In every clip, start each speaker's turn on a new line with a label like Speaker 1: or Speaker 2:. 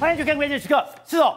Speaker 1: 欢迎去看关键时刻。是哦，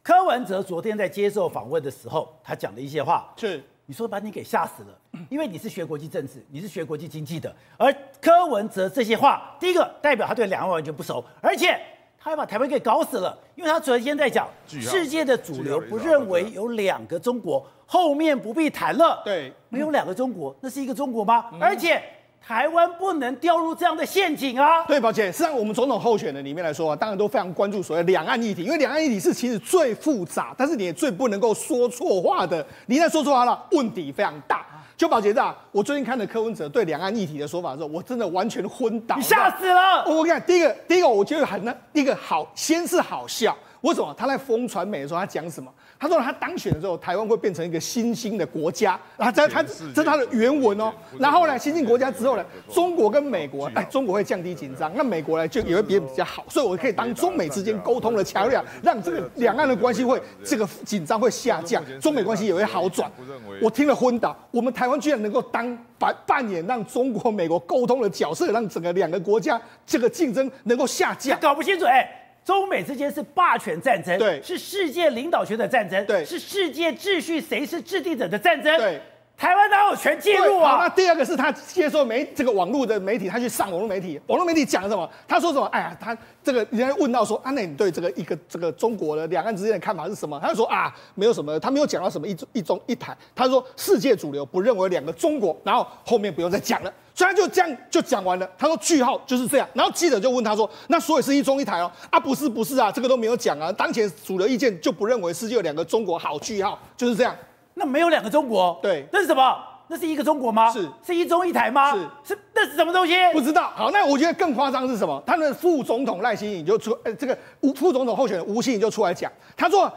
Speaker 1: 柯文哲昨天在接受访问的时候，他讲的一些话，
Speaker 2: 是
Speaker 1: 你说把你给吓死了，因为你是学国际政治，你是学国际经济的，而柯文哲这些话，第一个代表他对两岸完全不熟，而且他还把台湾给搞死了，因为他昨天在讲世界的主流不认为有两个中国，后面不必谈了。
Speaker 2: 对，
Speaker 1: 没有两个中国，那是一个中国吗？而且。台湾不能掉入这样的陷阱啊！
Speaker 2: 对，宝姐，实际上我们总统候选人里面来说啊，当然都非常关注所谓两岸议题，因为两岸议题是其实最复杂，但是你也最不能够说错话的。你一旦说错话了，问题非常大。就宝杰啊，我最近看了柯文哲对两岸议题的说法之后，我真的完全昏倒，
Speaker 1: 你吓死了！
Speaker 2: 我跟你看，第一个，第一个，我觉得很那一个好，先是好笑。为什么？他在疯传媒的时候，他讲什么？他说他当选的时候，台湾会变成一个新兴的国家。然后这他这是他的原文哦。然后呢，新兴国家之后呢，中国跟美国，哎，中国会降低紧张，那美国呢就也会变比较好。所以我可以当中美之间沟通的桥梁，让这个两岸的关系会这个紧张会下降，中美关系也会好转。我听了昏倒，我们台湾居然能够当扮扮演让中国美国沟通的角色，让整个两个国家这个竞争能够下降。
Speaker 1: 搞不清楚哎。中美之间是霸权战争，
Speaker 2: 对，
Speaker 1: 是世界领导权的战争，
Speaker 2: 对，
Speaker 1: 是世界秩序谁是制定者的战争，
Speaker 2: 对。
Speaker 1: 台湾哪有权介入啊？
Speaker 2: 那第二个是他接受媒这个网络的媒体，他去上网络媒体，网络媒体讲什么？他说什么？哎呀，他这个人家问到说，啊，那你对这个一个这个中国的两岸之间的看法是什么？他就说啊，没有什么，他没有讲到什么一中一中一台。他说世界主流不认为两个中国，然后后面不用再讲了，所以他就这样就讲完了。他说句号就是这样。然后记者就问他说，那所以是一中一台哦？啊，不是不是啊，这个都没有讲啊。当前主流意见就不认为世界有两个中国，好句号就是这样。
Speaker 1: 那没有两个中国，
Speaker 2: 对，
Speaker 1: 那是什么？那是一个中国吗？
Speaker 2: 是，
Speaker 1: 是一中一台吗？
Speaker 2: 是，
Speaker 1: 是，那是什么东西？
Speaker 2: 不知道。好，那我觉得更夸张是什么？他们的副总统赖清德就出，呃，这个吴副总统候选人吴欣盈就出来讲，他说。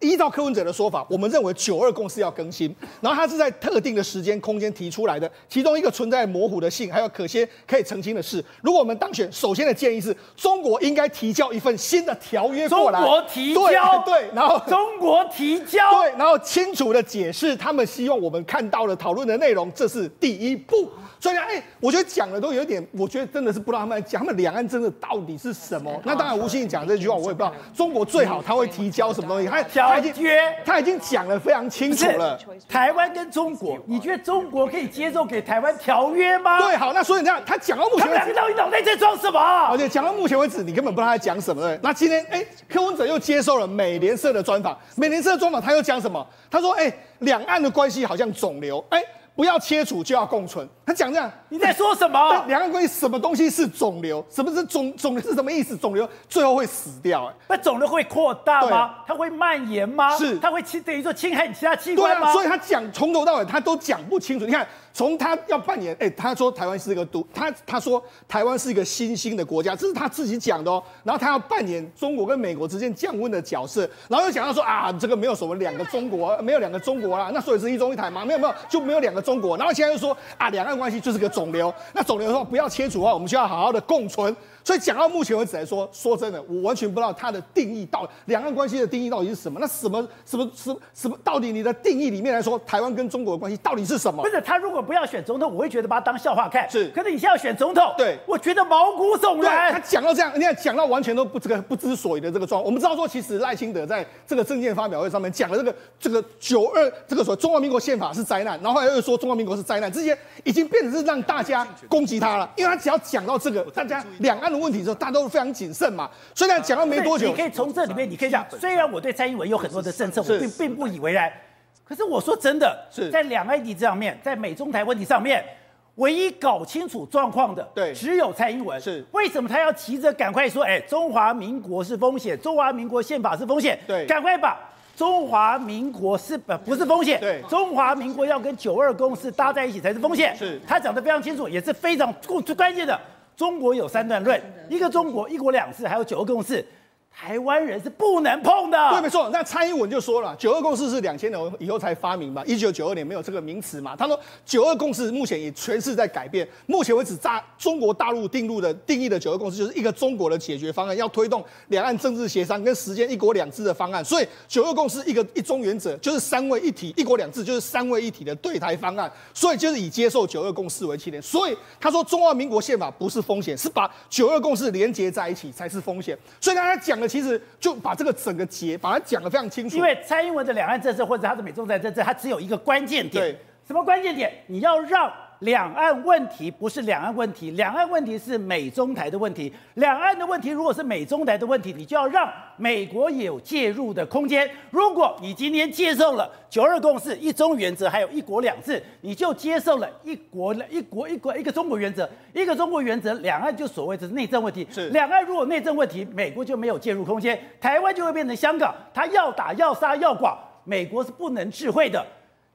Speaker 2: 依照柯文哲的说法，我们认为九二共识要更新，然后他是在特定的时间空间提出来的，其中一个存在模糊的性，还有可些可以澄清的事。如果我们当选，首先的建议是中国应该提交一份新的条约过来。
Speaker 1: 中国提交，
Speaker 2: 对，对，然后
Speaker 1: 中国提交，
Speaker 2: 对，然后清楚的解释他们希望我们看到的讨论的内容，这是第一步。所以呢，哎，我觉得讲的都有点，我觉得真的是不知道他们讲他们两岸真的到底是什么。那当然，吴欣盈讲这句话，我也不知道。中国最好他会提交什么东西？他
Speaker 1: 他已经
Speaker 2: 他已经讲得非常清楚了。
Speaker 1: 台湾跟中国，你觉得中国可以接受给台湾条约吗？
Speaker 2: 对，好，那所以这样，他讲到目前，
Speaker 1: 他两个到底脑袋在装什么？
Speaker 2: 而且讲到目前为止，你根本不知道他在讲什么。对，那今天，哎，柯文哲又接受了美联社的专访，美联社的专访他又讲什么？他说，哎，两岸的关系好像肿瘤，哎。不要切除就要共存，他讲这样，
Speaker 1: 你在说什么？
Speaker 2: 两岸关系什么东西是肿瘤？什么是肿肿瘤是什么意思？肿瘤最后会死掉，欸，哎，
Speaker 1: 那肿瘤会扩大吗？它会蔓延吗？
Speaker 2: 是，
Speaker 1: 它会侵等于说侵害你其他器官吗？
Speaker 2: 对啊，所以他讲从头到尾他都讲不清楚。你看。从他要扮演，哎，他说台湾是一个独，他他说台湾是一个新兴的国家，这是他自己讲的哦。然后他要扮演中国跟美国之间降温的角色，然后又讲到说啊，这个没有什么两个中国，没有两个中国啦，那所以是一中一台吗？没有没有，就没有两个中国。然后现在又说啊，两岸关系就是个肿瘤，那肿瘤的话不要切除的话，我们就要好好的共存。所以讲到目前为止来说，说真的，我完全不知道它的定义到两岸关系的定义到底是什么？那什么什么什么什么？到底你的定义里面来说，台湾跟中国的关系到底是什么？
Speaker 1: 不是他如果不要选总统，我会觉得把他当笑话看。
Speaker 2: 是，
Speaker 1: 可是你现在要选总统，
Speaker 2: 对，我
Speaker 1: 觉得毛骨悚然。
Speaker 2: 他讲到这样，你看讲到完全都不这个不知所以的这个状况。我们知道说，其实赖清德在这个政见发表会上面讲了这个这个九二这个说中华民国宪法是灾难，然后后来又说中华民国是灾难，这些已经变成是让大家攻击他了，因为他只要讲到这个大家两岸的问题的时候，大家都。非常谨慎嘛，虽然讲了没多久，
Speaker 1: 你可以从这里面，你可以讲，虽然我对蔡英文有很多的政策，我并并不以为然，可是我说真的，是。在两岸议题上面，在美中台问题上面，唯一搞清楚状况的，
Speaker 2: 对，
Speaker 1: 只有蔡英文。
Speaker 2: 是。
Speaker 1: 为什么他要急着赶快说，哎，中华民国是风险，中华民国宪法是风险，
Speaker 2: 对，赶
Speaker 1: 快把中华民国是不不是风险，
Speaker 2: 对，
Speaker 1: 中华民国要跟九二共识搭在一起才是风险，
Speaker 2: 是。
Speaker 1: 他讲的非常清楚，也是非常最关键的。中国有三段论，一个中国，一国两制，还有九个共识。台湾人是不能碰的。
Speaker 2: 对，没错。那蔡英文就说了，九二共识是两千年以后才发明嘛，一九九二年没有这个名词嘛。他说，九二共识目前也全是在改变。目前为止，在中国大陆定入的定义的九二共识，就是一个中国的解决方案，要推动两岸政治协商跟实现一国两制的方案。所以，九二共识一个一中原则就是三位一体，一国两制就是三位一体的对台方案。所以，就是以接受九二共识为起点。所以，他说中华民国宪法不是风险，是把九二共识连接在一起才是风险。所以，刚才讲的。其实就把这个整个结把它讲得非常清楚。
Speaker 1: 因为蔡英文的两岸政策或者他的美中台政策，它只有一个关键
Speaker 2: 点。
Speaker 1: 什么关键点？你要让。两岸问题不是两岸问题，两岸问题是美中台的问题。两岸的问题如果是美中台的问题，你就要让美国有介入的空间。如果你今天接受了九二共识、一中原则，还有一国两制，你就接受了一国、一国、一国、一个中国原则，一个中国原则，两岸就所谓的内政问题。
Speaker 2: 是
Speaker 1: 两岸如果内政问题，美国就没有介入空间，台湾就会变成香港，他要打要杀要剐，美国是不能智慧的。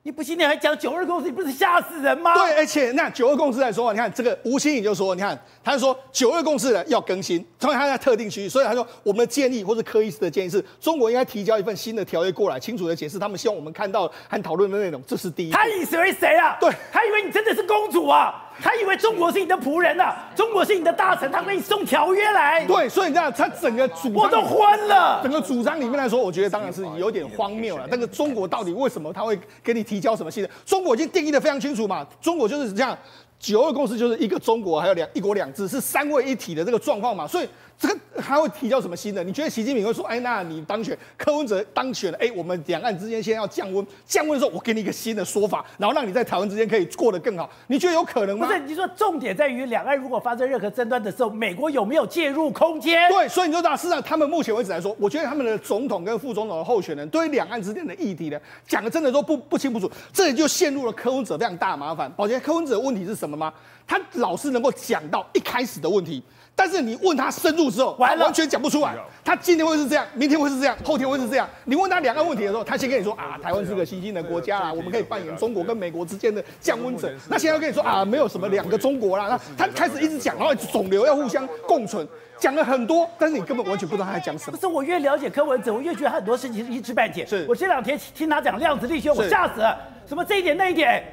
Speaker 1: 你不信你还讲九二共识，你不是吓死人吗？
Speaker 2: 对，而且那九二共识来说，你看这个吴新颖就说，你看他就说九二共识呢要更新，因为他在特定区域，所以他说我们的建议或是柯医师的建议是，中国应该提交一份新的条约过来，清楚的解释他们希望我们看到和讨论的内容，这是第一。
Speaker 1: 他以为谁啊？
Speaker 2: 对，
Speaker 1: 他以为你真的是公主啊？他以为中国是你的仆人呐、啊，中国是你的大臣，他给你送条约来。
Speaker 2: 对，所以你知道他整个主张
Speaker 1: 我都昏了。
Speaker 2: 整个主张里面来说，我觉得当然是有点荒谬了。那个中国到底为什么他会给你提交什么新的？中国已经定义的非常清楚嘛，中国就是这样，九二共识就是一个中国，还有两一国两制是三位一体的这个状况嘛，所以。这个还会提交什么新的？你觉得习近平会说：“哎，那你当选，柯文哲当选了，哎，我们两岸之间现在要降温，降温的时候，我给你一个新的说法，然后让你在台湾之间可以过得更好。你觉得有可能吗？”
Speaker 1: 不是，你说重点在于两岸如果发生任何争端的时候，美国有没有介入空间？
Speaker 2: 对，所以你就知道，事实上他们目前为止来说，我觉得他们的总统跟副总统的候选人对于两岸之间的议题呢，讲的真的都不不清不楚，这里就陷入了柯文哲非常大的麻烦。宝杰，柯文哲的问题是什么吗？他老是能够讲到一开始的问题。但是你问他深入之后，完了完全讲不出来。他今天会是这样，明天会是这样，后天会是这样。你问他两岸问题的时候，他先跟你说啊，台湾是个新兴的国家啊，我们可以扮演中国跟美国之间的降温者。那现在要跟你说啊，没有什么两个中国啦。那他开始一直讲，然后肿瘤要互相共存，讲了很多，但是你根本完全不知道他在讲什么。
Speaker 1: 不是，我越了解柯文哲，我越觉得他很多事情是一知半解。是我这两天听他讲量子力学，我吓死了。什么这一点那一点，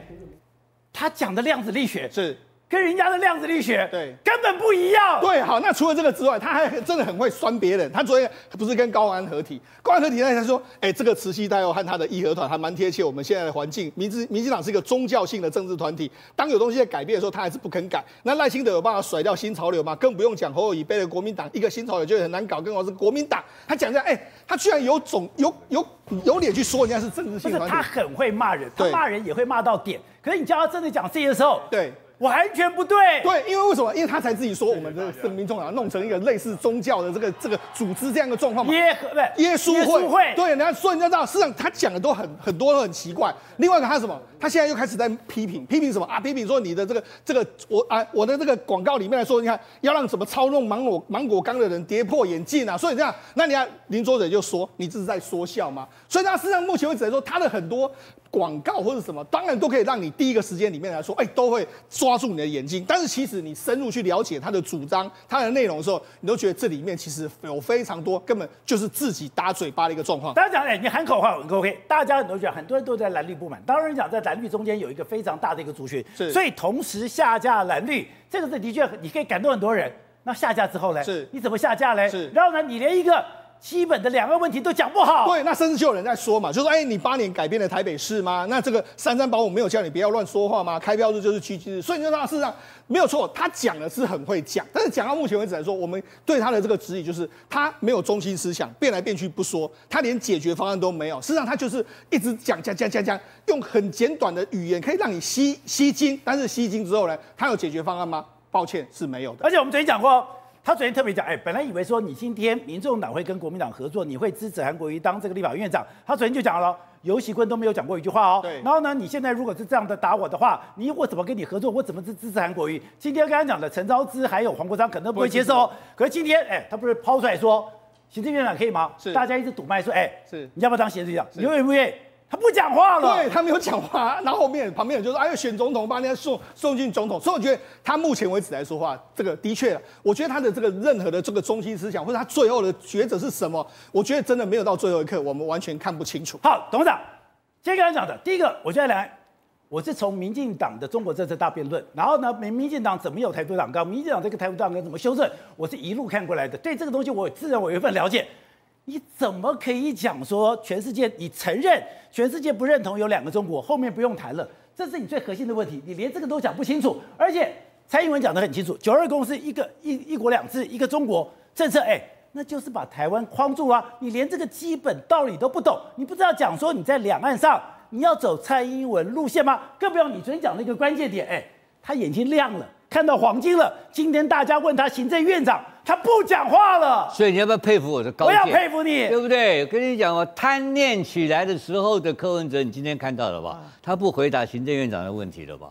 Speaker 1: 他讲的量子力学
Speaker 2: 是。
Speaker 1: 跟人家的量子力学
Speaker 2: 对
Speaker 1: 根本不一样。
Speaker 2: 对，好，那除了这个之外，他还真的很会酸别人。他昨天不是跟高安合体，高安合体那他说，哎，这个慈禧太后和他的义和团还蛮贴切我们现在的环境。民进民进党是一个宗教性的政治团体，当有东西在改变的时候，他还是不肯改。那赖清德有办法甩掉新潮流吗？更不用讲侯友宜背了国民党，一个新潮流就很难搞，更好是国民党。他讲这样，哎，他居然有种有有有脸去说人家是政治性的。
Speaker 1: 他很会骂人，他骂人也会骂到点。可是你叫他真的讲这些的时候，
Speaker 2: 对。
Speaker 1: 完全不对，
Speaker 2: 对，因为为什么？因为他才自己说，我们的民众党弄成一个类似宗教的这个这个组织这样的状况嘛。
Speaker 1: 耶和对
Speaker 2: 耶稣会，会对，人家说人家知道，事实上他讲的都很很多都很奇怪。另外一个他什么？他现在又开始在批评，批评什么啊？批评说你的这个这个我啊我的这个广告里面来说，你看要让什么操弄芒果芒果干的人跌破眼镜啊？所以这样，那你看林作者就说你这是在说笑吗？所以他事实上目前为止来说，他的很多。广告或者什么，当然都可以让你第一个时间里面来说，哎，都会抓住你的眼睛。但是其实你深入去了解他的主张、他的内容的时候，你都觉得这里面其实有非常多根本就是自己打嘴巴的一个状况。
Speaker 1: 大家讲，哎，你喊口号很 OK，大家很多讲，很多人都在蓝绿不满。当然讲，在蓝绿中间有一个非常大的一个族群，是所以同时下架蓝绿，这个是的确你可以感动很多人。那下架之后呢？
Speaker 2: 是，
Speaker 1: 你怎么下架呢？
Speaker 2: 是，
Speaker 1: 然后呢，你连一个。基本的两个问题都讲不好，
Speaker 2: 对，那甚至就有人在说嘛，就说，哎，你八年改变了台北市吗？那这个三三保五没有叫你不要乱说话吗？开票日就是区区日，所以你就说事实上没有错，他讲的是很会讲，但是讲到目前为止来说，我们对他的这个质疑就是他没有中心思想，变来变去不说，他连解决方案都没有。事实上，他就是一直讲讲讲讲讲，用很简短的语言可以让你吸吸睛，但是吸睛之后呢，他有解决方案吗？抱歉，是没有的。
Speaker 1: 而且我们昨天讲过。他昨天特别讲，哎，本来以为说你今天民众党会跟国民党合作，你会支持韩国瑜当这个立法院长。他昨天就讲了，游锡堃都没有讲过一句话哦。
Speaker 2: 对。
Speaker 1: 然后呢，你现在如果是这样的打我的话，你我怎么跟你合作？我怎么支支持韩国瑜？今天刚刚讲的陈昭之还有黄国昌可能不会接受。可是今天，哎，他不是抛出来说，行政院长可以吗？
Speaker 2: 是。
Speaker 1: 大家一直堵麦说，哎，
Speaker 2: 是，
Speaker 1: 你要不要当行政院长？你愿不愿意？他不讲话了，
Speaker 2: 对，他没有讲话，然后后面旁边人就说：“哎，呦选总统，把人家送送进总统。”所以我觉得他目前为止来说话，这个的确，我觉得他的这个任何的这个中心思想，或者他最后的抉择是什么，我觉得真的没有到最后一刻，我们完全看不清楚。
Speaker 1: 好，董事长，今天刚才讲的第一个，我觉得来，我是从民进党的中国政策大辩论，然后呢，民民进党怎么有台独党纲，民进党这个台独党纲怎么修正，我是一路看过来的，对这个东西我自然我有一份了解。你怎么可以讲说全世界你承认全世界不认同有两个中国，后面不用谈了，这是你最核心的问题，你连这个都讲不清楚。而且蔡英文讲得很清楚，九二共识一个一一国两制一个中国政策，哎，那就是把台湾框住啊！你连这个基本道理都不懂，你不知道讲说你在两岸上你要走蔡英文路线吗？更不要你昨天讲的一个关键点，哎，他眼睛亮了，看到黄金了。今天大家问他行政院长，他不讲话了。
Speaker 3: 所以你要不要佩服我的高见？
Speaker 1: 我要佩服你，
Speaker 3: 对不对？我跟你讲，我贪念起来的时候的柯文哲，你今天看到了吧？他不回答行政院长的问题了吧？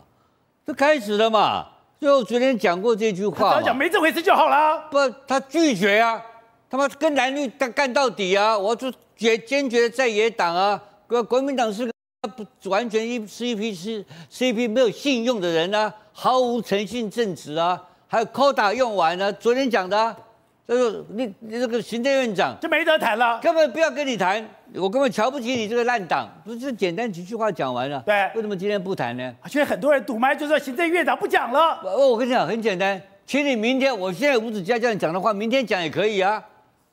Speaker 3: 这开始了嘛？就昨天讲过这句话，
Speaker 1: 讲没这回事就好了。
Speaker 3: 不，他拒绝啊。他妈跟蓝绿干干到底啊！我就决坚决在野党啊，国国民党是个不完全一是一批是是一批没有信用的人啊，毫无诚信正直啊，还有 quota 用完了，昨天讲的、啊，就是你你这个行政院长
Speaker 1: 就没得谈了，
Speaker 3: 根本不要跟你谈，我根本瞧不起你这个烂党，不是简单几句话讲完了。
Speaker 1: 对，
Speaker 3: 为什么今天不谈呢？
Speaker 1: 现在很多人堵麦，就说行政院长不讲了。
Speaker 3: 我我跟你讲很简单，请你明天，我现在吴子嘉这样讲的话，明天讲也可以啊。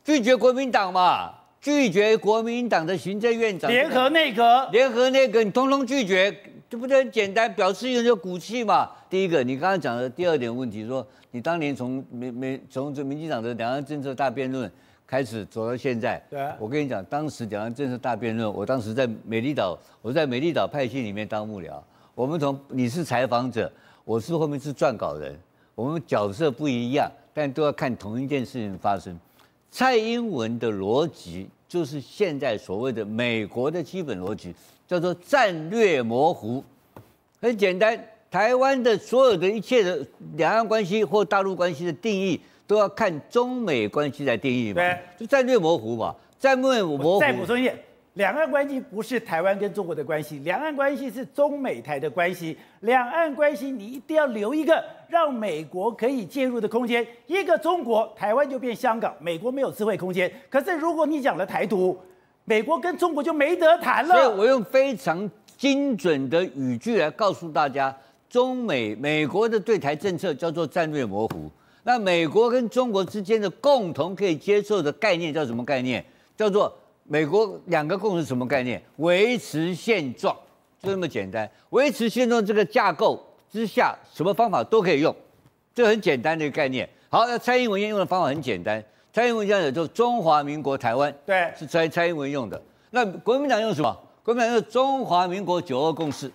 Speaker 3: 拒绝国民党嘛？拒绝国民党的行政院长。
Speaker 1: 联合内阁，
Speaker 3: 联合内阁，你通通拒绝，这不就很简单，表示有点骨气嘛？第一个，你刚刚讲的第二点问题，说你当年从民民从这民进党的两岸政策大辩论开始走到现在，
Speaker 1: 对，
Speaker 3: 我跟你讲，当时两岸政策大辩论，我当时在美丽岛，我在美丽岛派系里面当幕僚，我们从你是采访者，我是后面是撰稿人，我们角色不一样，但都要看同一件事情发生。蔡英文的逻辑就是现在所谓的美国的基本逻辑，叫做战略模糊。很简单，台湾的所有的一切的两岸关系或大陆关系的定义，都要看中美关系来定义嘛。
Speaker 1: 对，
Speaker 3: 就战略模糊嘛。战略模糊。
Speaker 1: 再补充一点。两岸关系不是台湾跟中国的关系，两岸关系是中美台的关系。两岸关系你一定要留一个让美国可以介入的空间，一个中国，台湾就变香港，美国没有智慧空间。可是如果你讲了台独，美国跟中国就没得谈了。
Speaker 3: 所以我用非常精准的语句来告诉大家，中美美国的对台政策叫做战略模糊。那美国跟中国之间的共同可以接受的概念叫什么概念？叫做。美国两个共识什么概念？维持现状，就这么简单。维持现状这个架构之下，什么方法都可以用，这很简单的一个概念。好，那蔡英文用的方法很简单，蔡英文讲的就是中华民国台湾，
Speaker 1: 对，
Speaker 3: 是蔡蔡英文用的。那国民党用什么？国民党用中华民国九二共识，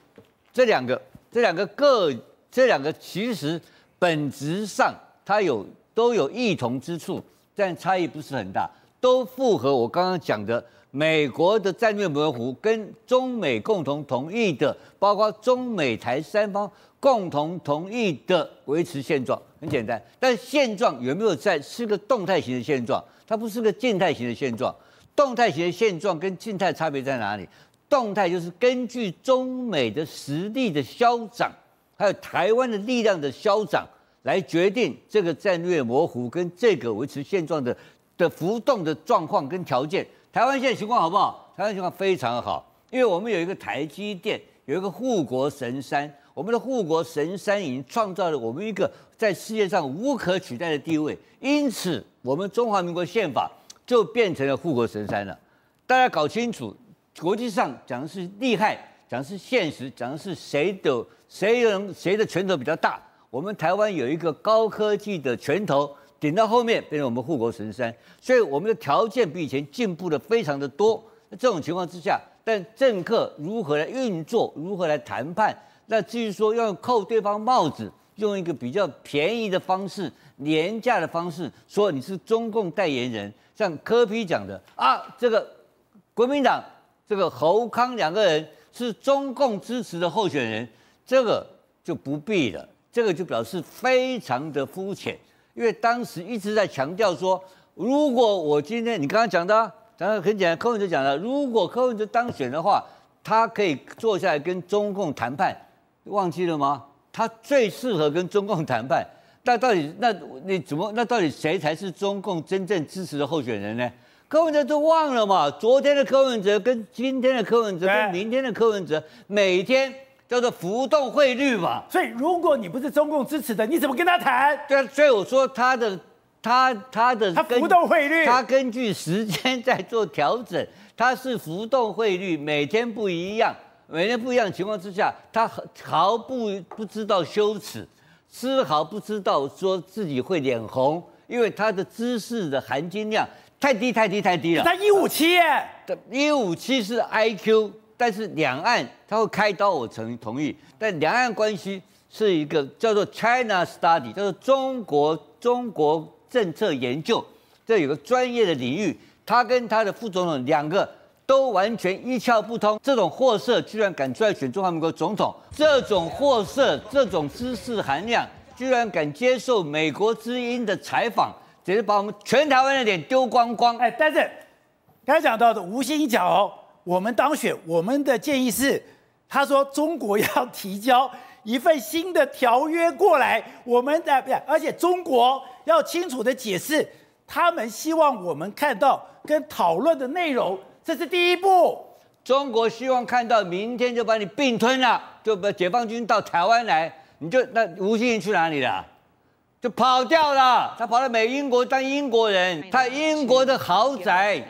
Speaker 3: 这两个，这两个各，这两个其实本质上它有都有异同之处，但差异不是很大。都符合我刚刚讲的美国的战略模糊，跟中美共同同意的，包括中美台三方共同同意的维持现状，很简单。但现状有没有在？是个动态型的现状，它不是个静态型的现状。动态型的现状跟静态差别在哪里？动态就是根据中美的实力的消长，还有台湾的力量的消长，来决定这个战略模糊跟这个维持现状的。的浮动的状况跟条件，台湾现在情况好不好？台湾情况非常好，因为我们有一个台积电，有一个护国神山，我们的护国神山已经创造了我们一个在世界上无可取代的地位，因此我们中华民国宪法就变成了护国神山了。大家搞清楚，国际上讲的是厉害，讲的是现实，讲的是谁的谁人谁的拳头比较大。我们台湾有一个高科技的拳头。顶到后面变成我们护国神山，所以我们的条件比以前进步的非常的多。那这种情况之下，但政客如何来运作，如何来谈判？那至于说要扣对方帽子，用一个比较便宜的方式、廉价的方式，说你是中共代言人，像柯批讲的啊，这个国民党这个侯康两个人是中共支持的候选人，这个就不必了，这个就表示非常的肤浅。因为当时一直在强调说，如果我今天你刚刚讲的，讲的很简单，柯文哲讲的，如果柯文哲当选的话，他可以坐下来跟中共谈判，忘记了吗？他最适合跟中共谈判。那到底那你怎么？那到底谁才是中共真正支持的候选人呢？柯文哲都忘了嘛？昨天的柯文哲跟今天的柯文哲跟明天的柯文哲，每天。叫做浮动汇率嘛，
Speaker 1: 所以如果你不是中共支持的，你怎么跟他谈？
Speaker 3: 对啊，所以我说他的他他的
Speaker 1: 他浮动汇率，
Speaker 3: 他根据时间在做调整，他是浮动汇率，每天不一样，每天不一样的情况之下，他毫不不知道羞耻，丝毫不知道说自己会脸红，因为他的知识的含金量太低太低太低了。
Speaker 1: 它一五七耶，
Speaker 3: 一五七是 IQ，但是两岸他会开刀，我曾同意。但两岸关系是一个叫做 China Study，叫做中国中国政策研究，这有个专业的领域。他跟他的副总统两个都完全一窍不通，这种货色居然敢出来选中华民国总统，这种货色，这种知识含量，居然敢接受美国之音的采访，简直把我们全台湾的脸丢光光。
Speaker 1: 哎，但是刚才讲到的吴欣怡讲哦，我们当选，我们的建议是，他说中国要提交一份新的条约过来，我们的不，而且中国要清楚的解释，他们希望我们看到。跟讨论的内容，这是第一步。
Speaker 3: 中国希望看到明天就把你并吞了，就把解放军到台湾来，你就那吴欣盈去哪里了？就跑掉了。他跑到美英国当英国人，他英国的豪宅，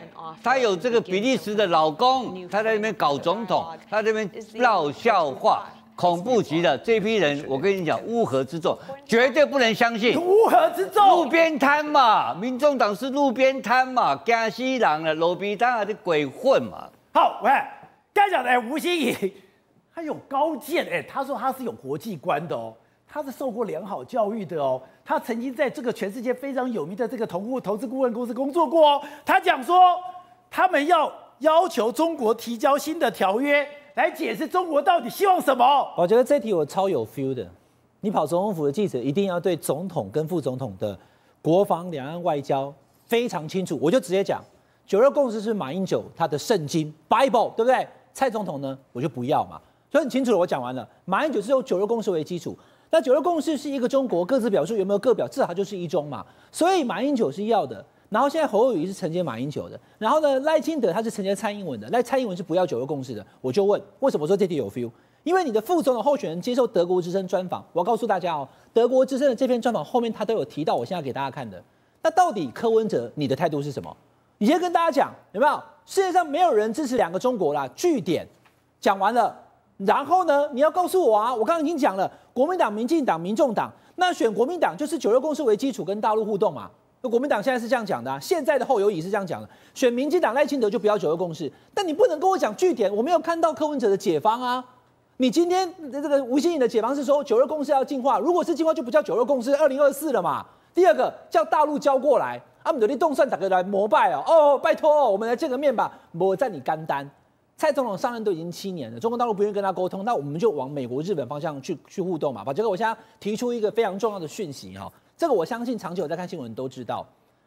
Speaker 3: 他有这个比利时的老公，他在那边搞总统，他在那边闹笑话。恐怖极了！这批人，我跟你讲，乌合之众，绝对不能相信。
Speaker 1: 乌合之众，
Speaker 3: 路边摊嘛，民众党是路边摊嘛，江西人的路边摊啊，这鬼混嘛。
Speaker 1: 好，喂，刚讲的哎，吴欣盈，他有高见哎，他说他是有国际观的哦，他是受过良好教育的哦，他曾经在这个全世界非常有名的这个投顾投资顾问公司工作过哦。他讲说，他们要要求中国提交新的条约。来解释中国到底希望什么？
Speaker 4: 我觉得这题我超有 feel 的。你跑总统府的记者一定要对总统跟副总统的国防、两岸外交非常清楚。我就直接讲，九二共识是马英九他的圣经 Bible，对不对？蔡总统呢，我就不要嘛。所以很清楚了，我讲完了。马英九是由九二共识为基础，那九二共识是一个中国，各自表述有没有各表，至少就是一中嘛。所以马英九是要的。然后现在侯友宜是承接马英九的，然后呢，赖清德他是承接蔡英文的，赖蔡英文是不要九二共识的。我就问，为什么说这题有 feel？因为你的副总统候选人接受德国之声专访，我告诉大家哦，德国之声的这篇专访后面他都有提到，我现在给大家看的。那到底柯文哲你的态度是什么？你先跟大家讲有没有？世界上没有人支持两个中国啦，据点讲完了。然后呢，你要告诉我啊，我刚刚已经讲了，国民党、民进党、民众党，那选国民党就是九二共识为基础跟大陆互动嘛。那国民党现在是这样讲的啊，现在的后友宜是这样讲的，选民进党赖清德就不要九二共识，但你不能跟我讲据点，我没有看到柯文哲的解方啊。你今天这个吴欣颖的解方是说九二共识要进化，如果是进化就不叫九二共识，二零二四了嘛。第二个叫大陆交过来，阿姆德利动算打个来膜拜哦，哦拜托哦，我们来见个面吧，我在你干单。蔡总统上任都已经七年了，中国大陆不愿意跟他沟通，那我们就往美国、日本方向去去互动嘛。把这个我现在提出一个非常重要的讯息哈。这个我相信长久在看新闻都知道，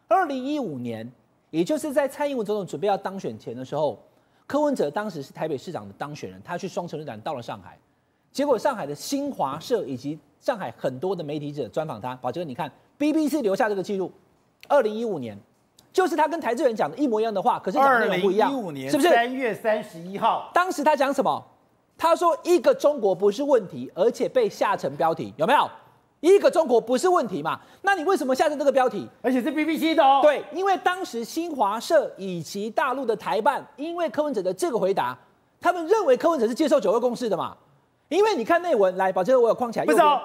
Speaker 4: 二零一五年，也就是在蔡英文总统准备要当选前的时候，柯文哲当时是台北市长的当选人，他去双城论坛到了上海，结果上海的新华社以及上海很多的媒体者专访他，把这个你看 BBC 留下这个记录，二零一五年，就是他跟台智远讲的一模一样的话，可是讲的内容不一样，年是不是？
Speaker 1: 三月三十一号，
Speaker 4: 当时他讲什么？他说一个中国不是问题，而且被下成标题，有没有？一个中国不是问题嘛？那你为什么下成这个标题？
Speaker 1: 而且是 BBC 的哦。
Speaker 4: 对，因为当时新华社以及大陆的台办，因为柯文哲的这个回答，他们认为柯文哲是接受九二共识的嘛？因为你看内文，来把这个我有框起来。
Speaker 1: 不是哦，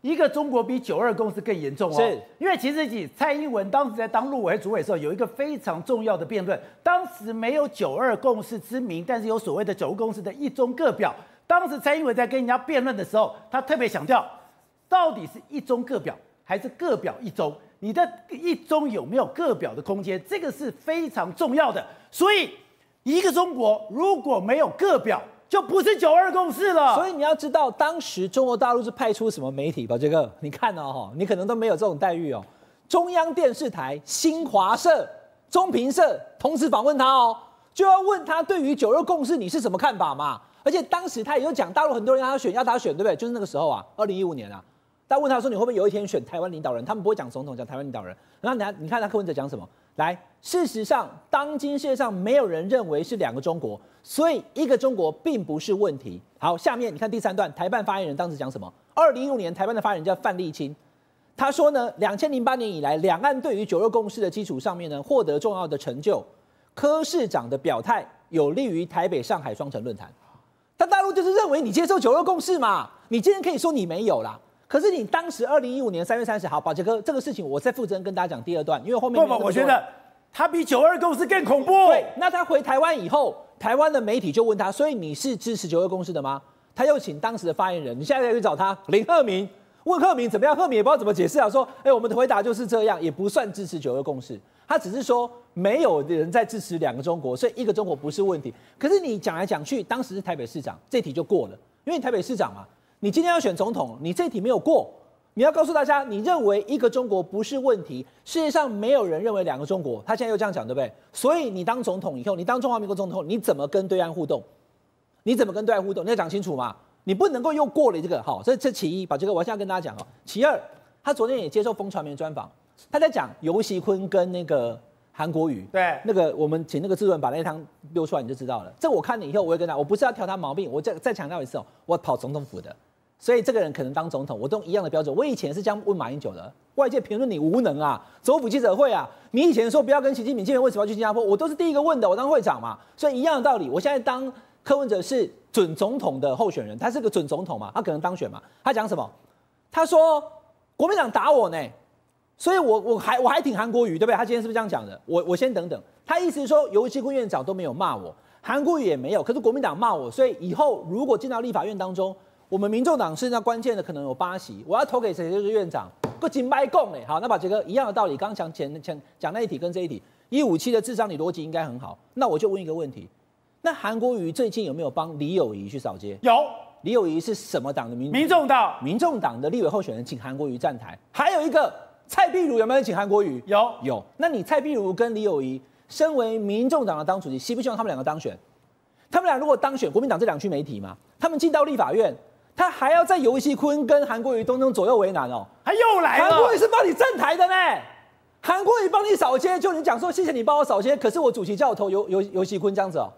Speaker 1: 一个中国比九二共识更严重哦。
Speaker 4: 是，
Speaker 1: 因为其实以蔡英文当时在当陆委主委的时候，有一个非常重要的辩论，当时没有九二共识之名，但是有所谓的九二共识的一中各表。当时蔡英文在跟人家辩论的时候，他特别强调。到底是一中各表还是各表一中？你的一中有没有各表的空间？这个是非常重要的。所以，一个中国如果没有各表，就不是九二共识了。
Speaker 4: 所以你要知道，当时中国大陆是派出什么媒体吧？这个你看哦，你可能都没有这种待遇哦。中央电视台、新华社、中评社同时访问他哦，就要问他对于九二共识你是什么看法嘛？而且当时他也有讲，大陆很多人让他选，要他选，对不对？就是那个时候啊，二零一五年啊。但问他说：“你会不会有一天选台湾领导人？”他们不会讲总统，讲台湾领导人。然后你看，你看他柯文哲讲什么？来，事实上，当今世界上没有人认为是两个中国，所以一个中国并不是问题。好，下面你看第三段，台办发言人当时讲什么？二零一五年，台办的发言人叫范丽清，他说呢，两千零八年以来，两岸对于九二共识的基础上面呢，获得重要的成就。柯市长的表态有利于台北、上海双城论坛。但大陆就是认为你接受九二共识嘛？你今天可以说你没有啦。可是你当时二零一五年三月三十号，宝杰哥，这个事情我再负责任跟大家讲第二段，因为后面
Speaker 1: 不不，我觉得他比九二共识更恐怖。
Speaker 4: 对，那他回台湾以后，台湾的媒体就问他，所以你是支持九二共识的吗？他又请当时的发言人，你现在再去找他林鹤明，问鹤明怎么样？鹤明也不知道怎么解释啊，说，哎，我们的回答就是这样，也不算支持九二共识，他只是说没有人在支持两个中国，所以一个中国不是问题。可是你讲来讲去，当时是台北市长，这题就过了，因为你台北市长嘛。你今天要选总统，你这题没有过，你要告诉大家，你认为一个中国不是问题。世界上没有人认为两个中国，他现在又这样讲，对不对？所以你当总统以后，你当中华民国总统，你怎么跟对岸互动？你怎么跟对岸互动？你要讲清楚嘛，你不能够又过了这个。好，这这其一，把这个我现在跟大家讲哦。其二，他昨天也接受风传媒专访，他在讲游锡堃跟那个韩国瑜，
Speaker 1: 对，
Speaker 4: 那个我们请那个制作人把那一趟溜出来，你就知道了。这我看了以后，我会跟他，我不是要挑他毛病，我再再强调一次哦，我跑总统府的。所以这个人可能当总统，我都用一样的标准。我以前是这样问马英九的，外界评论你无能啊，总统府记者会啊，你以前说不要跟习近平见面，为什么要去新加坡？我都是第一个问的，我当会长嘛。所以一样的道理，我现在当柯文哲是准总统的候选人，他是个准总统嘛，他可能当选嘛。他讲什么？他说国民党打我呢，所以我我还我还挺韩国瑜，对不对？他今天是不是这样讲的？我我先等等。他意思是说，游锡堃院长都没有骂我，韩国瑜也没有，可是国民党骂我，所以以后如果进到立法院当中。我们民众党是那关键的，可能有八席，我要投给谁就是院长。个金白共哎，好，那把杰哥一样的道理，刚刚讲前前讲那一题跟这一题，一五七的智商你逻辑应该很好。那我就问一个问题，那韩国瑜最近有没有帮李友仪去扫街？
Speaker 1: 有，
Speaker 4: 李友仪是什么党的民
Speaker 1: 民众党？
Speaker 4: 民众党的立委候选人请韩国瑜站台。还有一个蔡壁如有没有请韩国瑜？
Speaker 1: 有
Speaker 4: 有。那你蔡壁如跟李友仪身为民众党的党主席，希不希望他们两个当选？他们俩如果当选，国民党这两区媒体嘛，他们进到立法院。他还要在游锡坤跟韩国瑜当中左右为难哦，
Speaker 1: 他又来了。
Speaker 4: 韩国瑜是帮你站台的呢，韩国瑜帮你扫街，就你讲说谢谢你帮我扫街，可是我主席叫我投游游游锡坤这样子哦，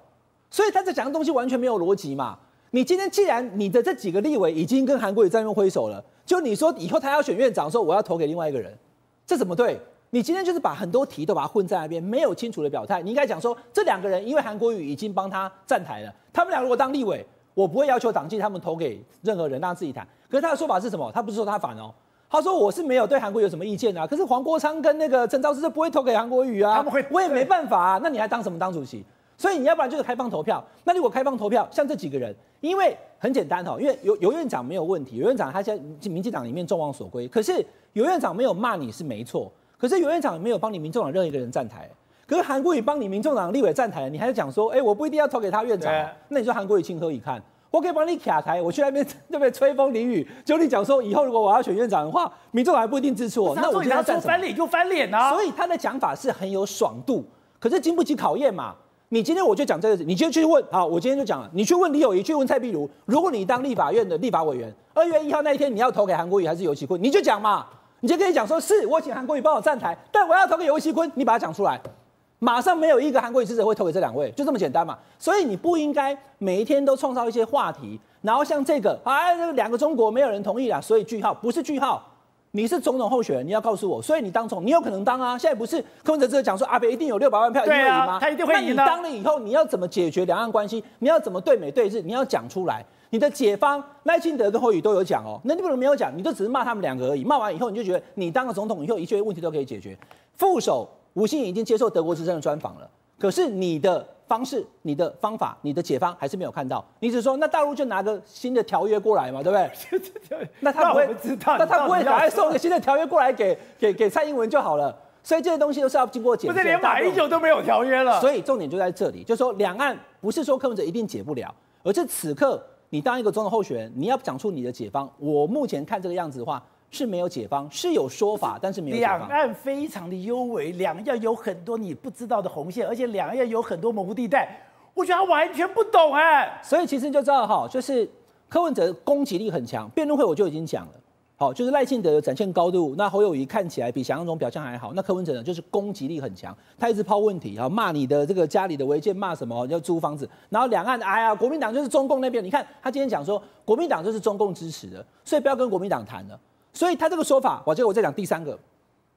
Speaker 4: 所以他在讲的东西完全没有逻辑嘛。你今天既然你的这几个立委已经跟韩国瑜在那边挥手了，就你说以后他要选院长，说我要投给另外一个人，这怎么对？你今天就是把很多题都把它混在那边，没有清楚的表态。你应该讲说这两个人因为韩国瑜已经帮他站台了，他们俩如果当立委。我不会要求党纪他们投给任何人，让他自己谈。可是他的说法是什么？他不是说他反哦，他说我是没有对韩国有什么意见啊。可是黄国昌跟那个陈昭之是不会投给韩国瑜啊。他们会，我也没办法啊。那你还当什么当主席？所以你要不然就是开放投票。那如果开放投票，像这几个人，因为很简单哈，因为尤尤院长没有问题，尤院长他在民进党里面众望所归。可是尤院长没有骂你是没错，可是尤院长没有帮你民众党任何一个人站台。可是韩国瑜帮你民众党立委站台，你还是讲说，哎、欸，我不一定要投给他院长。那你说韩国瑜情何以堪？我可以帮你卡台，我去那边那边吹风淋雨，就你讲说以后如果我要选院长的话，民众还不一定支持我，那我就要说
Speaker 1: 翻脸就翻脸啊！
Speaker 4: 所以他的讲法是很有爽度，可是经不起考验嘛。你今天我就讲这个，你今天去问啊，我今天就讲了，你去问李友仪，去问蔡壁如，如果你当立法院的立法委员，二月一号那一天你要投给韩国瑜还是游锡堃，你就讲嘛，你就可以讲说是我请韩国瑜帮我站台，但我要投给游锡堃，你把它讲出来。马上没有一个韩国语支持者会投给这两位，就这么简单嘛。所以你不应该每一天都创造一些话题，然后像这个，啊，这两个中国没有人同意啦，所以句号不是句号。你是总统候选人，你要告诉我，所以你当总，你有可能当啊。现在不是柯文哲这个讲说阿北一定有六百万票，一定会赢吗？
Speaker 1: 他一定会赢。那
Speaker 4: 你当了以后，你要怎么解决两岸关系？你要怎么对美对日？你要讲出来。你的解方赖清德跟侯友宜都有讲哦，那你不能没有讲，你都只是骂他们两个而已。骂完以后，你就觉得你当了总统以后，一切问题都可以解决。副手吴欣盈已经接受德国之声的专访了。可是你的方式、你的方法、你的解方还是没有看到。你只说那大陆就拿个新的条约过来嘛，对不对？那他不会知道，那他不会赶快送个新的条约过来给给给蔡英文就好了。所以这些东西都是要经过检验。不是
Speaker 1: 连马英九都没有条约了。
Speaker 4: 所以重点就在这里，就是说两岸不是说柯文哲一定解不了，而是此刻你当一个总统候选人，你要讲出你的解方。我目前看这个样子的话。是没有解方，是有说法，但是没有解方。
Speaker 1: 两岸非常的幽微，两岸有很多你不知道的红线，而且两岸有很多模糊地带。我觉得他完全不懂哎。
Speaker 4: 所以其实你就知道哈，就是柯文哲攻击力很强，辩论会我就已经讲了。好，就是赖清德展现高度，那侯友谊看起来比想象中表现还好。那柯文哲呢，就是攻击力很强，他一直抛问题，然后骂你的这个家里的违建，骂什么要租房子，然后两岸哎呀，国民党就是中共那边。你看他今天讲说，国民党就是中共支持的，所以不要跟国民党谈了。所以他这个说法，我觉得我再讲第三个，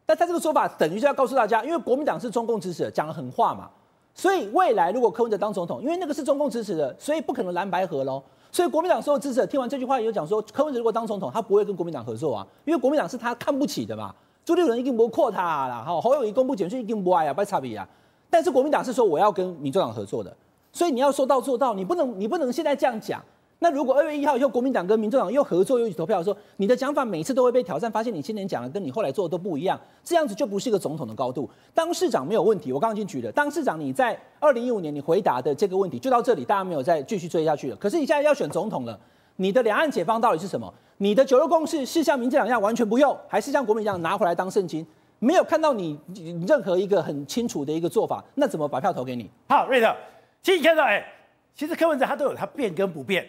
Speaker 4: 但他这个说法等于是要告诉大家，因为国民党是中共支持的，讲了狠话嘛，所以未来如果柯文哲当总统，因为那个是中共支持的，所以不可能蓝白合喽。所以国民党所有支持者听完这句话，也就讲说，柯文哲如果当总统，他不会跟国民党合作啊，因为国民党是他看不起的嘛。朱立伦一定不会扩他啦，哈，侯友谊公布简讯一定不爱啊，不差别啊。但是国民党是说我要跟民众党合作的，所以你要说到做到，你不能你不能现在这样讲。那如果二月一号以后国民党跟民众党又合作又一起投票的时候，你的讲法每次都会被挑战，发现你今年讲的跟你后来做的都不一样，这样子就不是一个总统的高度。当市长没有问题，我刚刚已经举了，当市长你在二零一五年你回答的这个问题就到这里，大家没有再继续追下去了。可是你现在要选总统了，你的两岸解放到底是什么？你的九六共识是像民进党一样完全不用，还是像国民党拿回来当圣经？没有看到你任何一个很清楚的一个做法，那怎么把票投给你？
Speaker 1: 好，瑞德，其实你看到，哎，其实柯文哲他都有他变跟不变。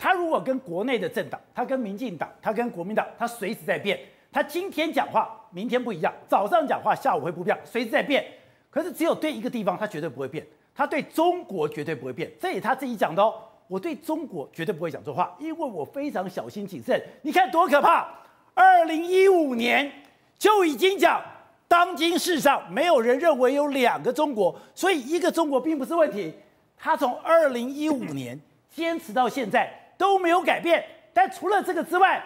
Speaker 1: 他如果跟国内的政党，他跟民进党，他跟国民党，他随时在变。他今天讲话，明天不一样；早上讲话，下午会不一样，随时在变。可是只有对一个地方，他绝对不会变。他对中国绝对不会变，这也他自己讲的哦。我对中国绝对不会讲错话，因为我非常小心谨慎。你看多可怕！二零一五年就已经讲，当今世上没有人认为有两个中国，所以一个中国并不是问题。他从二零一五年坚持到现在。都没有改变，但除了这个之外，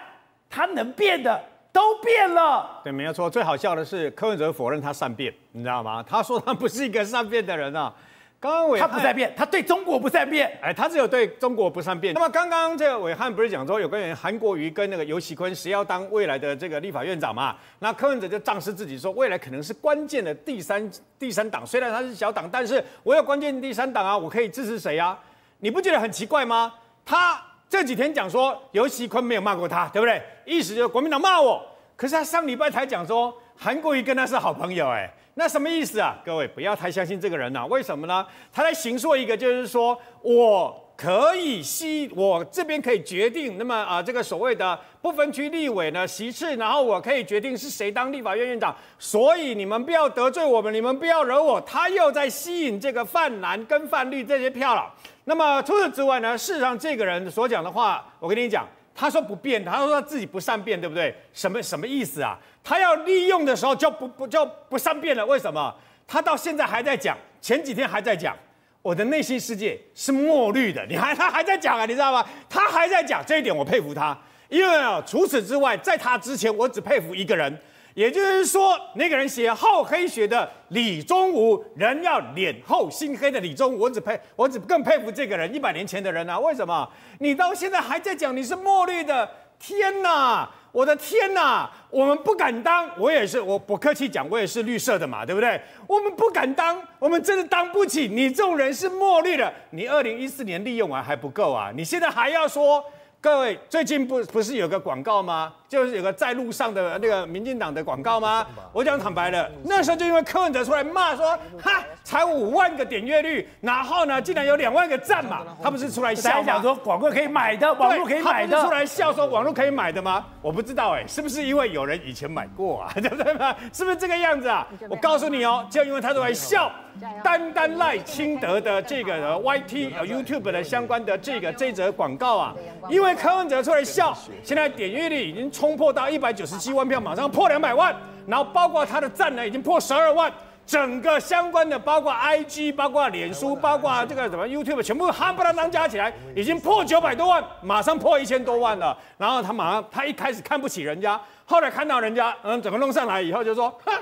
Speaker 1: 他能变的都变了。
Speaker 5: 对，没有错。最好笑的是柯文哲否认他善变，你知道吗？他说他不是一个善变的人啊。刚刚暐瀚，
Speaker 1: 他不善变，他对中国不善变。
Speaker 5: 哎，他只有对中国不善变。那么刚刚这个伟汉不是讲说有个人韩国瑜跟那个游锡堃谁要当未来的这个立法院长嘛？那柯文哲就仗势自己说未来可能是关键的第三第三党，虽然他是小党，但是我有关键第三党啊，我可以支持谁啊？你不觉得很奇怪吗？他。这几天讲说游锡坤没有骂过他，对不对？意思就是国民党骂我。可是他上礼拜才讲说韩国瑜跟他是好朋友，哎，那什么意思啊？各位不要太相信这个人呐、啊，为什么呢？他在行说一个，就是说我可以吸，我这边可以决定，那么啊，这个所谓的不分区立委呢席次，然后我可以决定是谁当立法院院长，所以你们不要得罪我们，你们不要惹我。他又在吸引这个泛蓝跟泛绿这些票了。那么除此之外呢？事实上，这个人所讲的话，我跟你讲，他说不变，他说他自己不善变，对不对？什么什么意思啊？他要利用的时候就不不就不善变了？为什么？他到现在还在讲，前几天还在讲，我的内心世界是墨绿的。你还他还在讲啊？你知道吗？他还在讲这一点，我佩服他，因为啊，除此之外，在他之前，我只佩服一个人。也就是说，那个人写厚黑学的李宗吾，人要脸厚心黑的李宗吾，我只佩，我只更佩服这个人，一百年前的人啊。为什么？你到现在还在讲你是墨绿的？天哪，我的天哪！我们不敢当，我也是，我不客气讲，我也是绿色的嘛，对不对？我们不敢当，我们真的当不起。你这种人是墨绿的，你二零一四年利用完还不够啊，你现在还要说。各位，最近不不是有个广告吗？就是有个在路上的那个民进党的广告吗？我讲坦白的，那时候就因为柯文哲出来骂说，哈，才五万个点阅率，然后呢，竟然有两万个赞嘛，他不是出来笑讲说广告可以买的，网络可以买的，他不是出来笑说网络可以买的吗？我不知道哎，是不是因为有人以前买过啊？对不对嘛？是不是这个样子啊？我告诉你哦，就因为他出来笑。单单赖清德的这个 YT 呃 YouTube 的相关的这个这则广告啊，因为柯文哲出来笑，现在点阅率已经冲破到一百九十七万票，马上破两百万，然后包括他的赞呢已经破十二万，整个相关的包括 IG、包括脸书、包括这个什么 YouTube 全部哈不拉当加起来已经破九百多万，马上破一千多万了。然后他马上他一开始看不起人家，后来看到人家嗯怎么弄上来以后就说哼。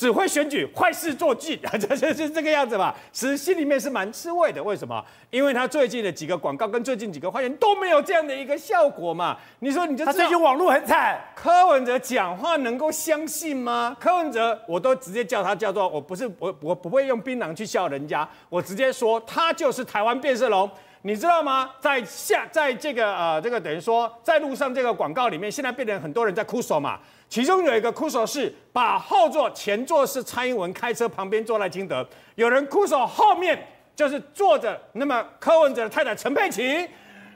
Speaker 5: 只会选举，坏事做尽，这这是这个样子吧？其实心里面是蛮吃味的。为什么？因为他最近的几个广告跟最近几个发言都没有这样的一个效果嘛。你说你就他
Speaker 1: 最近网络很惨，
Speaker 5: 柯文哲讲话能够相信吗？柯文哲我都直接叫他叫做我不是我我不会用槟榔去笑人家，我直接说他就是台湾变色龙。你知道吗？在下在这个呃这个等于说在路上这个广告里面，现在变成很多人在哭手嘛。其中有一个哭手是把后座前座是蔡英文开车，旁边坐赖清德。有人哭手后面就是坐着那么柯文哲的太太陈佩琪，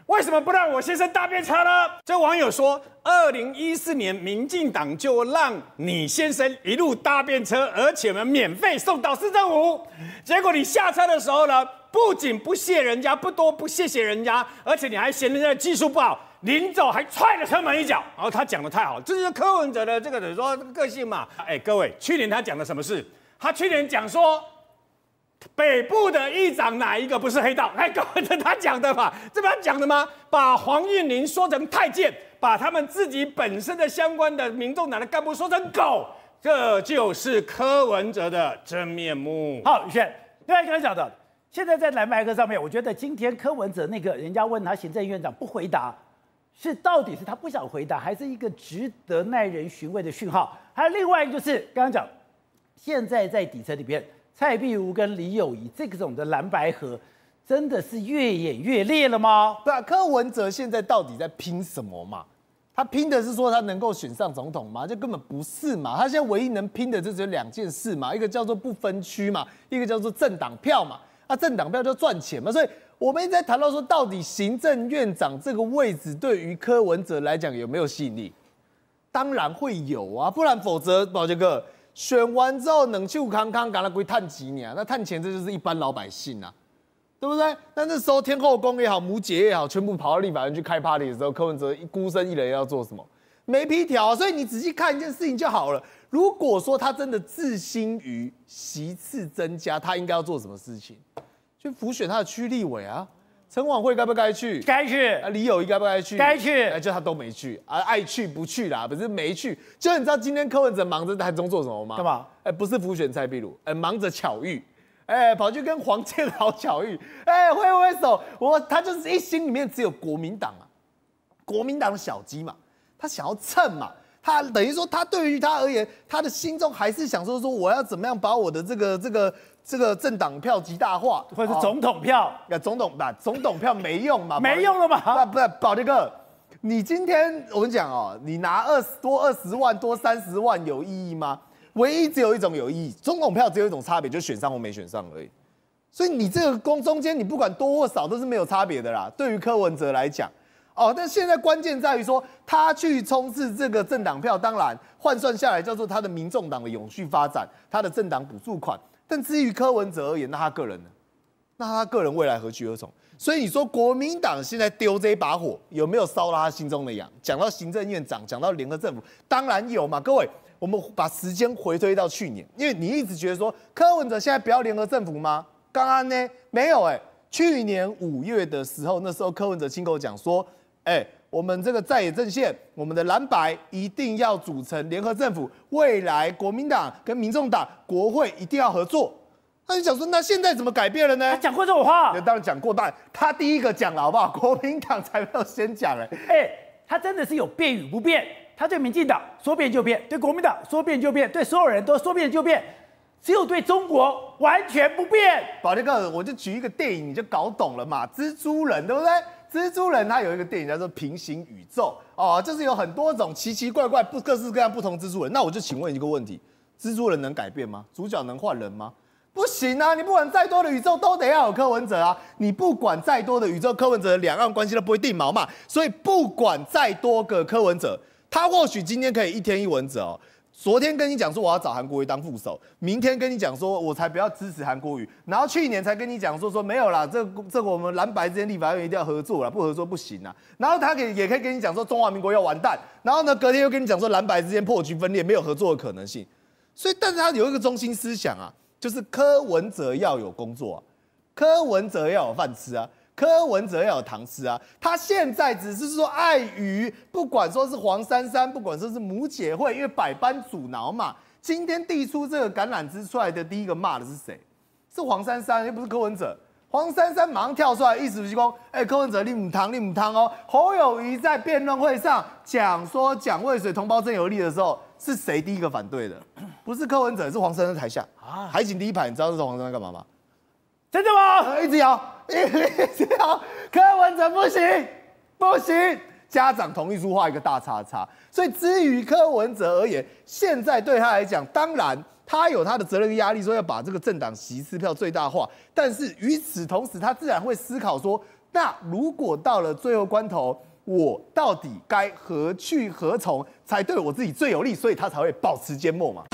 Speaker 5: 为什么不让我先生搭便车呢？这网友说，二零一四年民进党就让你先生一路搭便车，而且呢免费送到市政府。结果你下车的时候呢，不仅不谢人家，不多不谢谢人家，而且你还嫌人家技术不好。临走还踹了车门一脚，然后他讲的太好，这就是柯文哲的这个等于说个性嘛。哎，各位，去年他讲的什么事？他去年讲说北部的议长哪一个不是黑道？哎，各位，这他讲的嘛，这不他讲的吗？把黄韵玲说成太监，把他们自己本身的相关的民众党的干部说成狗，这就是柯文哲的真面目。
Speaker 1: 好，宇轩，另外一个讲的，现在在蓝白合上面，我觉得今天柯文哲那个人家问他行政院长不回答，是到底是他不想回答，还是一个值得耐人寻味的讯号？还有另外一个就是刚刚讲，现在在底层里边。蔡壁如跟李友仪这种的蓝白合，真的是越演越烈了吗？
Speaker 6: 对啊，柯文哲现在到底在拼什么嘛？他拼的是说他能够选上总统吗？就根本不是嘛！他现在唯一能拼的就只有两件事嘛，一个叫做不分区嘛，一个叫做政党票嘛。啊，政党票就赚钱嘛。所以我们一直在谈到说，到底行政院长这个位置对于柯文哲来讲有没有吸引力？当然会有啊，不然否则宝杰哥。选完之后，冷气康康，赶他归探几年，那探钱这就是一般老百姓啊，对不对？那那时候天后宫也好，母姐也好，全部跑到立法院去开 party 的时候，柯文哲一孤身一人要做什么？没皮条，所以你仔细看一件事情就好了。如果说他真的自心于席次增加，他应该要做什么事情？去辅选他的区立委啊。陈琬惠该不该去？
Speaker 1: 该去。
Speaker 6: 啊，李友仪该不该去？
Speaker 1: 该去。
Speaker 6: 啊，就他都没去啊，爱去不去啦，不是没去。就你知道今天柯文哲忙着台中做什么吗？
Speaker 1: 干嘛？
Speaker 6: 哎，不是辅选蔡壁如，哎，忙着巧遇，哎，跑去跟黄健豪巧遇，哎，挥挥手，我他就是一心里面只有国民党啊，国民党的小鸡嘛，他想要蹭嘛，他等于说他对于他而言，他的心中还是想说说我要怎么样把我的这个这个。这个政党票极大化，
Speaker 1: 或者是总统票？
Speaker 6: 那、哦、总统吧，总统票没用嘛？
Speaker 1: 没用了嘛？
Speaker 6: 不不，宝杰哥，你今天我跟你讲哦，你拿二十多二十万多三十万有意义吗？唯一只有一种有意义，总统票只有一种差别，就选上或没选上而已。所以你这个公中间，你不管多或少都是没有差别的啦。对于柯文哲来讲，哦，但现在关键在于说，他去冲刺这个政党票，当然换算下来叫做他的民众党的永续发展，他的政党补助款。但至于柯文哲而言，那他个人呢？那他个人未来何去何从？所以你说国民党现在丢这一把火，有没有烧到他心中的痒？讲到行政院长，讲到联合政府，当然有嘛。各位，我们把时间回推到去年，因为你一直觉得说柯文哲现在不要联合政府吗？刚刚呢没有哎、去年五月的时候，那时候柯文哲亲口讲说，哎、我们这个在野阵线，我们的蓝白一定要组成联合政府，未来国民党跟民众党国会一定要合作。那你想说，那现在怎么改变了呢？
Speaker 1: 他讲过这种话，
Speaker 6: 当然讲过，但他第一个讲了，好不好？国民党才没有先讲哎，
Speaker 1: 哎，他真的是有变与不变。他对民进党说变就变，对国民党说变就变，对所有人都说变就变，只有对中国完全不变。
Speaker 6: 宝杰哥，我就举一个电影，你就搞懂了嘛？蜘蛛人，对不对？蜘蛛人他有一个电影叫做《平行宇宙》哦，就是有很多种奇奇怪怪、不各式各样不同蜘蛛人。那我就请问一个问题：蜘蛛人能改变吗？主角能换人吗？不行啊！你不管再多的宇宙，都得要有柯文哲啊！你不管再多的宇宙，柯文哲的两岸关系都不会定锚嘛。所以不管再多个柯文哲，他或许今天可以一天一文哲哦。昨天跟你讲说我要找韩国瑜当副手，明天跟你讲说我才不要支持韩国瑜，然后去年才跟你讲说说没有啦，这这个我们蓝白之间立法院一定要合作啦，不合作不行啊。然后他可也可以跟你讲说中华民国要完蛋，然后呢隔天又跟你讲说蓝白之间破局分裂，没有合作的可能性。所以，但是他有一个中心思想啊，就是柯文哲要有工作啊，柯文哲要有饭吃啊。柯文哲要有糖吃啊！他现在只是说碍于，不管说是黄珊珊，不管说是母姐会，因为百般阻挠嘛。今天递出这个橄榄枝出来的第一个骂的是谁？是黄珊珊，又不是柯文哲。黄珊珊马上跳出来，意思是说，哎、欸，柯文哲你母汤，你母汤哦。侯友谊在辩论会上讲说蒋渭水同胞真有力的时候，是谁第一个反对的？不是柯文哲，是黄珊珊在台下啊。海景第一排，你知道是黄珊珊干嘛吗？
Speaker 1: 真的吗？
Speaker 6: 一直摇，一直摇，柯文哲不行，不行，家长同意书画一个大叉叉。所以，至于柯文哲而言，现在对他来讲，当然他有他的责任跟压力，说要把这个政党席次票最大化。但是与此同时，他自然会思考说，那如果到了最后关头，我到底该何去何从才对我自己最有利？所以他才会保持缄默嘛。